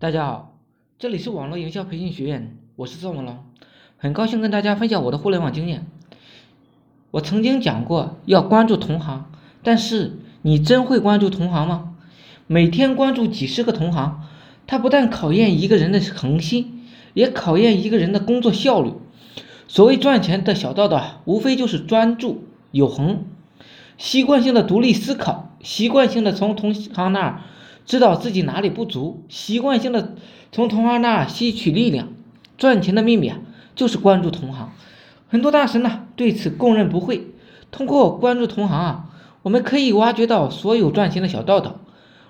大家好，这里是网络营销培训学院，我是宋文龙，很高兴跟大家分享我的互联网经验。我曾经讲过要关注同行，但是你真会关注同行吗？每天关注几十个同行，它不但考验一个人的恒心，也考验一个人的工作效率。所谓赚钱的小道道，无非就是专注、有恒，习惯性的独立思考，习惯性的从同行那儿。知道自己哪里不足，习惯性的从同行那吸取力量。赚钱的秘密啊，就是关注同行。很多大神呢对此供认不讳。通过关注同行啊，我们可以挖掘到所有赚钱的小道道，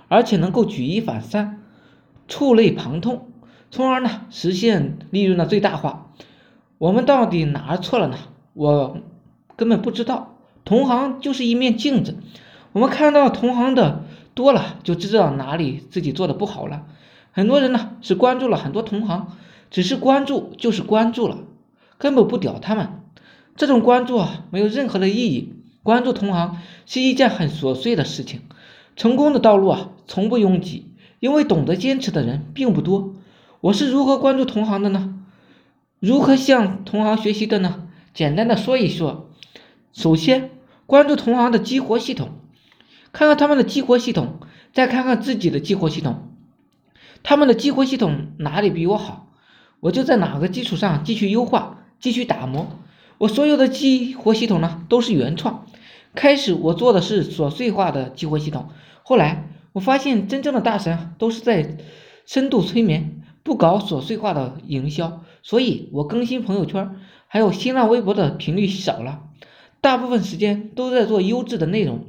而且能够举一反三，触类旁通，从而呢实现利润的最大化。我们到底哪儿错了呢？我根本不知道。同行就是一面镜子，我们看到同行的。多了就知道哪里自己做的不好了。很多人呢是关注了很多同行，只是关注就是关注了，根本不屌他们。这种关注啊没有任何的意义。关注同行是一件很琐碎的事情。成功的道路啊从不拥挤，因为懂得坚持的人并不多。我是如何关注同行的呢？如何向同行学习的呢？简单的说一说。首先关注同行的激活系统。看看他们的激活系统，再看看自己的激活系统，他们的激活系统哪里比我好，我就在哪个基础上继续优化，继续打磨。我所有的激活系统呢都是原创。开始我做的是琐碎化的激活系统，后来我发现真正的大神都是在深度催眠，不搞琐碎化的营销，所以我更新朋友圈还有新浪微博的频率少了，大部分时间都在做优质的内容。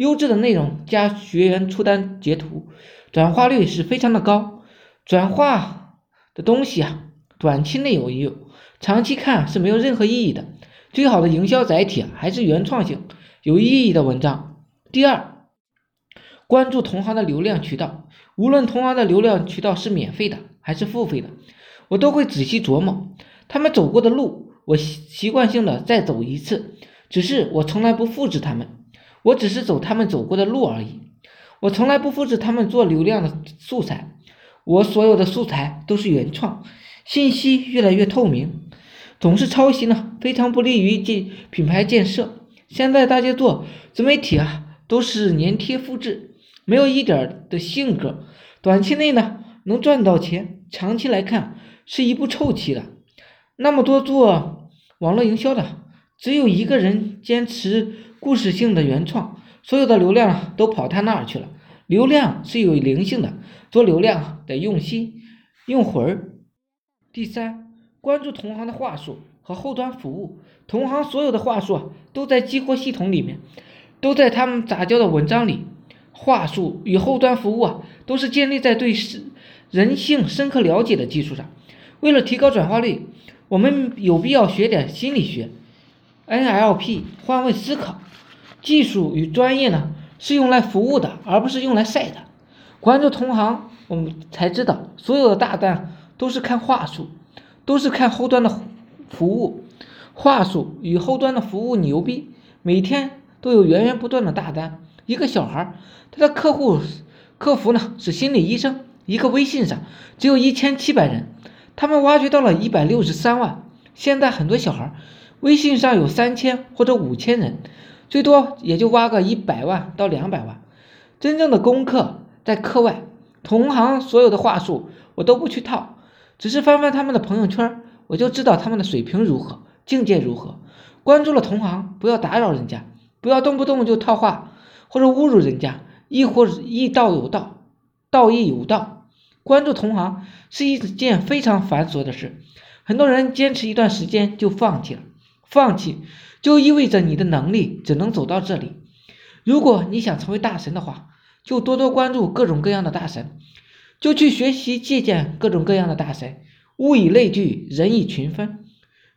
优质的内容加学员出单截图，转化率是非常的高。转化的东西啊，短期内有也有，长期看是没有任何意义的。最好的营销载体还是原创性、有意义的文章。第二，关注同行的流量渠道，无论同行的流量渠道是免费的还是付费的，我都会仔细琢磨他们走过的路，我习习惯性的再走一次，只是我从来不复制他们。我只是走他们走过的路而已，我从来不复制他们做流量的素材，我所有的素材都是原创，信息越来越透明，总是抄袭呢，非常不利于建品牌建设。现在大家做自媒体啊，都是粘贴复制，没有一点的性格，短期内呢能赚到钱，长期来看是一步臭棋的。那么多做网络营销的，只有一个人坚持。故事性的原创，所有的流量都跑他那儿去了。流量是有灵性的，做流量得用心、用魂儿。第三，关注同行的话术和后端服务。同行所有的话术都在激活系统里面，都在他们杂交的文章里。话术与后端服务啊，都是建立在对人性深刻了解的基础上。为了提高转化率，我们有必要学点心理学，NLP 换位思考。技术与专业呢，是用来服务的，而不是用来晒的。关注同行，我们才知道，所有的大单都是看话术，都是看后端的服务。话术与后端的服务牛逼，每天都有源源不断的大单。一个小孩，他的客户客服呢是心理医生，一个微信上只有一千七百人，他们挖掘到了一百六十三万。现在很多小孩，微信上有三千或者五千人。最多也就挖个一百万到两百万，真正的功课在课外。同行所有的话术我都不去套，只是翻翻他们的朋友圈，我就知道他们的水平如何，境界如何。关注了同行，不要打扰人家，不要动不动就套话或者侮辱人家，亦或是义道有道，道亦有道。关注同行是一件非常繁琐的事，很多人坚持一段时间就放弃了，放弃。就意味着你的能力只能走到这里。如果你想成为大神的话，就多多关注各种各样的大神，就去学习借鉴各种各样的大神。物以类聚，人以群分，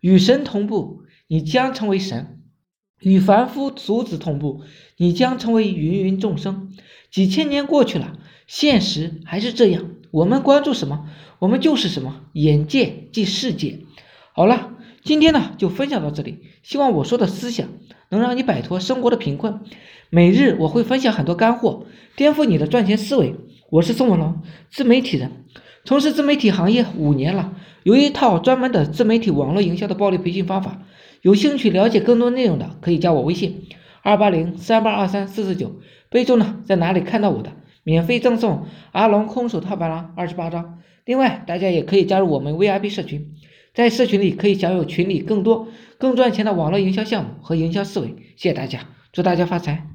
与神同步，你将成为神；与凡夫俗子同步，你将成为芸芸众生。几千年过去了，现实还是这样。我们关注什么，我们就是什么。眼界即世界。好了。今天呢，就分享到这里。希望我说的思想能让你摆脱生活的贫困。每日我会分享很多干货，颠覆你的赚钱思维。我是宋文龙，自媒体人，从事自媒体行业五年了，有一套专门的自媒体网络营销的暴力培训方法。有兴趣了解更多内容的，可以加我微信二八零三八二三四四九，备注呢在哪里看到我的，免费赠送阿龙空手套白狼二十八张。另外，大家也可以加入我们 VIP 社群，在社群里可以享有群里更多更赚钱的网络营销项目和营销思维。谢谢大家，祝大家发财！